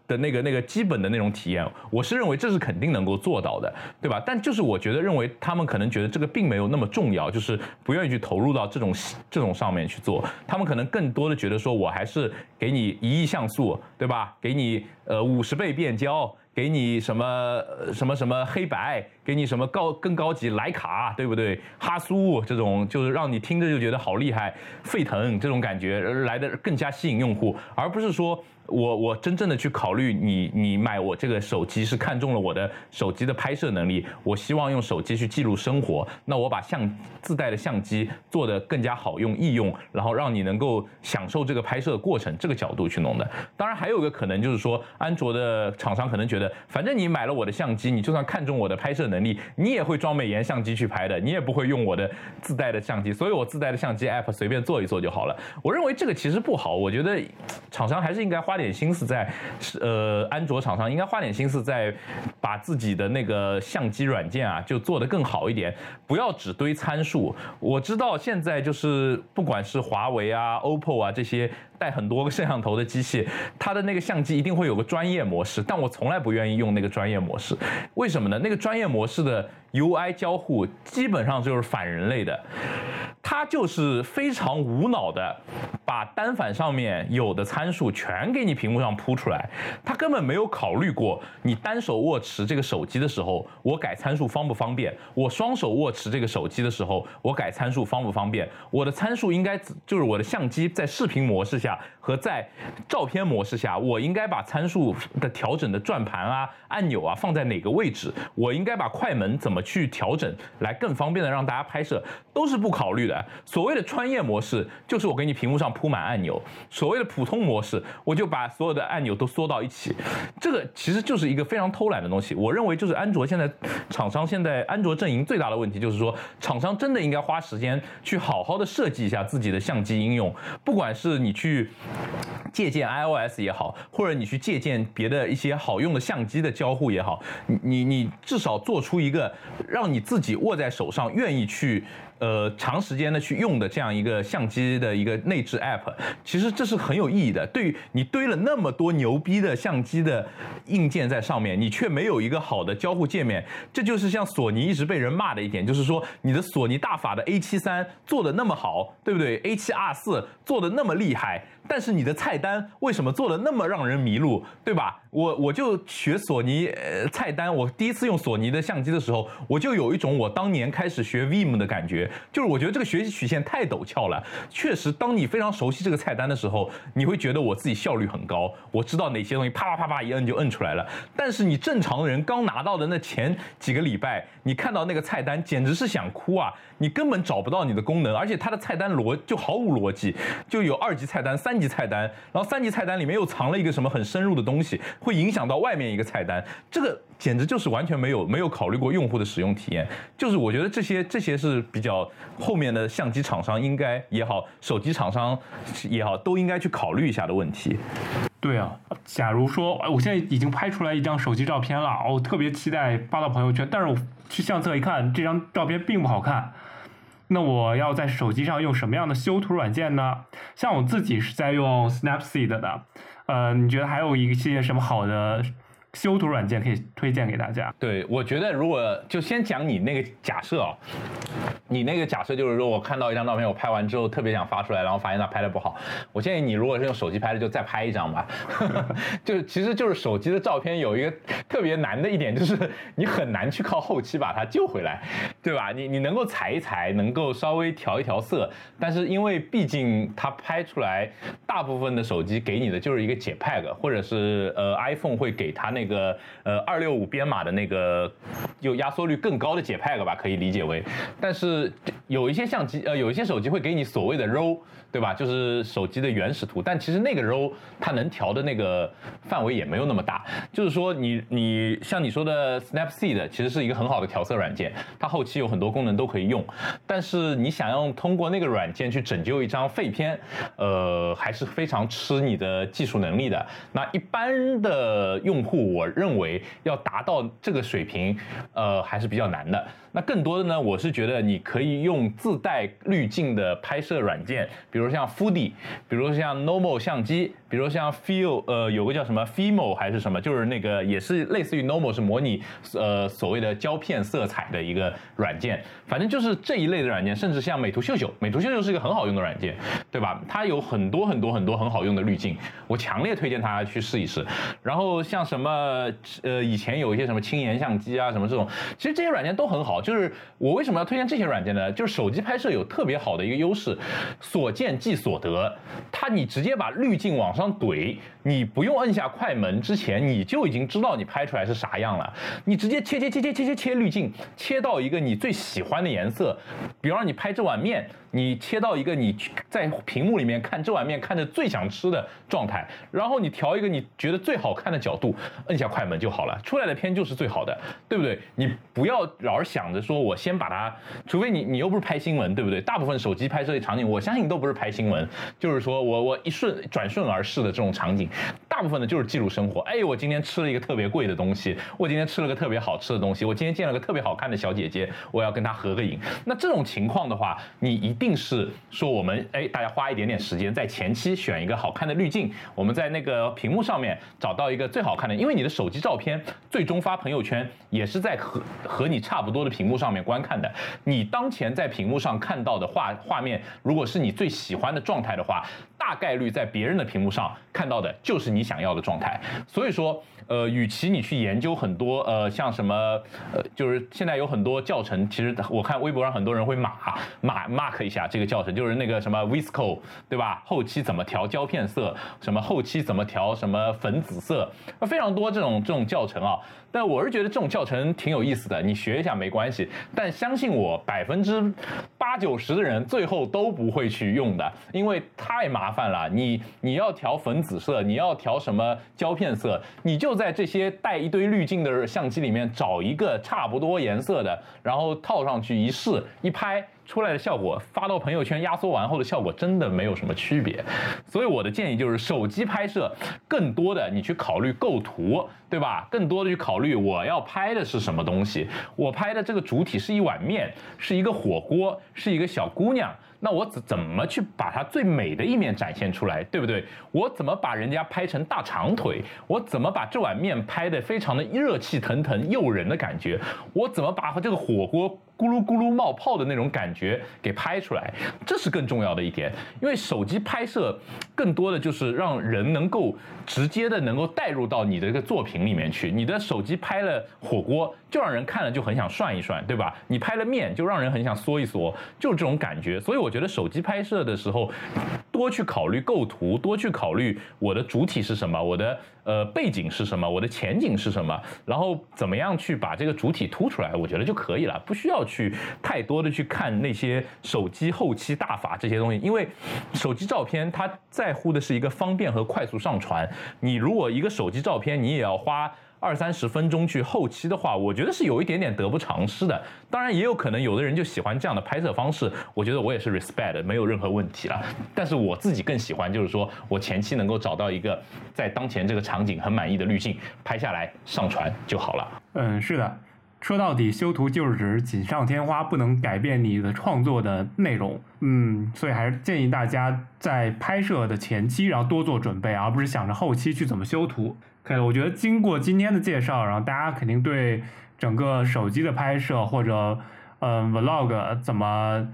的那个那个基本的那种体验，我是认为这是肯定能够做到的，对吧？但就是我觉得认为他们可能觉得这个并没有那么重要，就是不愿意去投入到这种这种上面去做，他们可能更多的觉得说我还是给你一亿像素，对吧？给你呃五十倍变焦。给你什么什么什么黑白，给你什么高更高级莱卡，对不对？哈苏这种就是让你听着就觉得好厉害、沸腾这种感觉来的更加吸引用户，而不是说。我我真正的去考虑你你买我这个手机是看中了我的手机的拍摄能力，我希望用手机去记录生活，那我把相自带的相机做的更加好用易用，然后让你能够享受这个拍摄过程这个角度去弄的。当然还有一个可能就是说，安卓的厂商可能觉得，反正你买了我的相机，你就算看中我的拍摄能力，你也会装美颜相机去拍的，你也不会用我的自带的相机，所以我自带的相机 app 随便做一做就好了。我认为这个其实不好，我觉得厂商还是应该花。点心思在，呃，安卓厂商应该花点心思在，把自己的那个相机软件啊，就做得更好一点，不要只堆参数。我知道现在就是不管是华为啊、OPPO 啊这些带很多个摄像头的机器，它的那个相机一定会有个专业模式，但我从来不愿意用那个专业模式，为什么呢？那个专业模式的 UI 交互基本上就是反人类的。它就是非常无脑的，把单反上面有的参数全给你屏幕上铺出来，它根本没有考虑过你单手握持这个手机的时候，我改参数方不方便；我双手握持这个手机的时候，我改参数方不方便。我的参数应该就是我的相机在视频模式下和在照片模式下，我应该把参数的调整的转盘啊、按钮啊放在哪个位置？我应该把快门怎么去调整来更方便的让大家拍摄，都是不考虑的。所谓的专业模式，就是我给你屏幕上铺满按钮；所谓的普通模式，我就把所有的按钮都缩到一起。这个其实就是一个非常偷懒的东西。我认为，就是安卓现在厂商现在安卓阵营最大的问题，就是说厂商真的应该花时间去好好的设计一下自己的相机应用。不管是你去借鉴 iOS 也好，或者你去借鉴别的一些好用的相机的交互也好，你你你至少做出一个让你自己握在手上愿意去。呃长时间的去用的这样一个相机的一个内置 App，其实这是很有意义的。对于你堆了那么多牛逼的相机的硬件在上面，你却没有一个好的交互界面，这就是像索尼一直被人骂的一点，就是说你的索尼大法的 A 七三做的那么好，对不对？A 七 R 四做的那么厉害。但是你的菜单为什么做的那么让人迷路，对吧？我我就学索尼呃菜单，我第一次用索尼的相机的时候，我就有一种我当年开始学 Vim 的感觉，就是我觉得这个学习曲线太陡峭了。确实，当你非常熟悉这个菜单的时候，你会觉得我自己效率很高，我知道哪些东西啪啪啪啪一摁就摁出来了。但是你正常人刚拿到的那前几个礼拜，你看到那个菜单简直是想哭啊！你根本找不到你的功能，而且它的菜单逻就毫无逻辑，就有二级菜单、三级菜单，然后三级菜单里面又藏了一个什么很深入的东西，会影响到外面一个菜单，这个简直就是完全没有没有考虑过用户的使用体验。就是我觉得这些这些是比较后面的相机厂商应该也好，手机厂商也好，都应该去考虑一下的问题。对啊，假如说我现在已经拍出来一张手机照片了，我特别期待发到朋友圈，但是我去相册一看，这张照片并不好看。那我要在手机上用什么样的修图软件呢？像我自己是在用 Snapseed 的，呃，你觉得还有一些什么好的修图软件可以推荐给大家？对，我觉得如果就先讲你那个假设啊，你那个假设就是说我看到一张照片，我拍完之后特别想发出来，然后发现它拍的不好，我建议你如果是用手机拍的，就再拍一张吧。就其实就是手机的照片有一个特别难的一点，就是你很难去靠后期把它救回来，对吧？你你能够裁一裁，能够稍微调一调色，但是因为毕竟它拍出来，大部分的手机给你的就是一个解 p e g 或者是呃 iPhone 会给它那个个呃二六五编码的那个有压缩率更高的解 p e g 吧，可以理解为，但是有一些相机呃有一些手机会给你所谓的 RAW。对吧？就是手机的原始图，但其实那个 RAW 它能调的那个范围也没有那么大。就是说，你你像你说的 Snapseed，其实是一个很好的调色软件，它后期有很多功能都可以用。但是你想要通过那个软件去拯救一张废片，呃，还是非常吃你的技术能力的。那一般的用户，我认为要达到这个水平，呃，还是比较难的。那更多的呢，我是觉得你可以用自带滤镜的拍摄软件，比如像 Fuji，比如像 Normal 相机，比如像 Feel，呃，有个叫什么 Fimo 还是什么，就是那个也是类似于 Normal，是模拟呃所谓的胶片色彩的一个软件。反正就是这一类的软件，甚至像美图秀秀，美图秀秀是一个很好用的软件，对吧？它有很多很多很多很好用的滤镜，我强烈推荐大家去试一试。然后像什么呃以前有一些什么轻颜相机啊什么这种，其实这些软件都很好。就是我为什么要推荐这些软件呢？就是手机拍摄有特别好的一个优势，所见即所得。它你直接把滤镜往上怼，你不用摁下快门之前，你就已经知道你拍出来是啥样了。你直接切切切切切切切滤镜，切到一个你最喜欢的颜色。比方说你拍这碗面，你切到一个你在屏幕里面看这碗面看着最想吃的状态，然后你调一个你觉得最好看的角度，摁下快门就好了，出来的片就是最好的，对不对？你不要老是想着。说我先把它，除非你你又不是拍新闻，对不对？大部分手机拍摄的场景，我相信都不是拍新闻，就是说我我一瞬转瞬而逝的这种场景，大部分的就是记录生活。哎，我今天吃了一个特别贵的东西，我今天吃了个特别好吃的东西，我今天见了个特别好看的小姐姐，我要跟她合个影。那这种情况的话，你一定是说我们哎，大家花一点点时间在前期选一个好看的滤镜，我们在那个屏幕上面找到一个最好看的，因为你的手机照片最终发朋友圈也是在和和你差不多的屏。幕上面观看的，你当前在屏幕上看到的画画面，如果是你最喜欢的状态的话，大概率在别人的屏幕上看到的就是你想要的状态。所以说，呃，与其你去研究很多，呃，像什么，呃，就是现在有很多教程，其实我看微博上很多人会码码 mark 一下这个教程，就是那个什么 Visco，对吧？后期怎么调胶片色，什么后期怎么调什么粉紫色，非常多这种这种教程啊。但我是觉得这种教程挺有意思的，你学一下没关系。但相信我，百分之八九十的人最后都不会去用的，因为太麻。烦了，你你要调粉紫色，你要调什么胶片色，你就在这些带一堆滤镜的相机里面找一个差不多颜色的，然后套上去一试一拍。出来的效果发到朋友圈压缩完后的效果真的没有什么区别，所以我的建议就是手机拍摄更多的你去考虑构图，对吧？更多的去考虑我要拍的是什么东西，我拍的这个主体是一碗面，是一个火锅，是一个小姑娘。那我怎怎么去把它最美的一面展现出来，对不对？我怎么把人家拍成大长腿？我怎么把这碗面拍得非常的热气腾腾、诱人的感觉？我怎么把这个火锅咕噜咕噜冒泡的那种感觉给拍出来？这是更重要的一点，因为手机拍摄更多的就是让人能够直接的能够带入到你的这个作品里面去。你的手机拍了火锅，就让人看了就很想涮一涮，对吧？你拍了面，就让人很想嗦一嗦，就是这种感觉。所以我。我觉得手机拍摄的时候，多去考虑构图，多去考虑我的主体是什么，我的呃背景是什么，我的前景是什么，然后怎么样去把这个主体突出来，我觉得就可以了，不需要去太多的去看那些手机后期大法这些东西，因为手机照片它在乎的是一个方便和快速上传，你如果一个手机照片你也要花。二三十分钟去后期的话，我觉得是有一点点得不偿失的。当然，也有可能有的人就喜欢这样的拍摄方式，我觉得我也是 respect，没有任何问题了。但是我自己更喜欢，就是说我前期能够找到一个在当前这个场景很满意的滤镜，拍下来上传就好了。嗯，是的，说到底，修图就是指锦上添花，不能改变你的创作的内容。嗯，所以还是建议大家在拍摄的前期，然后多做准备，而不是想着后期去怎么修图。对，我觉得经过今天的介绍，然后大家肯定对整个手机的拍摄或者嗯 vlog 怎么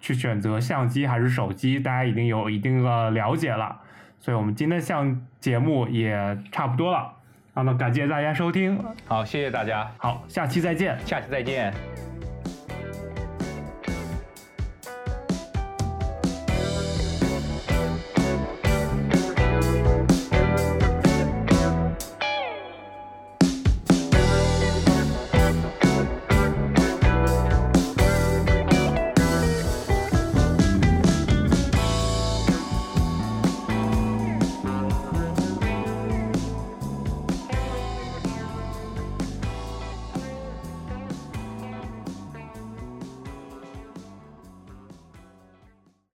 去选择相机还是手机，大家已经有一定的了解了。所以我们今天像节目也差不多了，那么感谢大家收听，好，谢谢大家，好，下期再见，下期再见。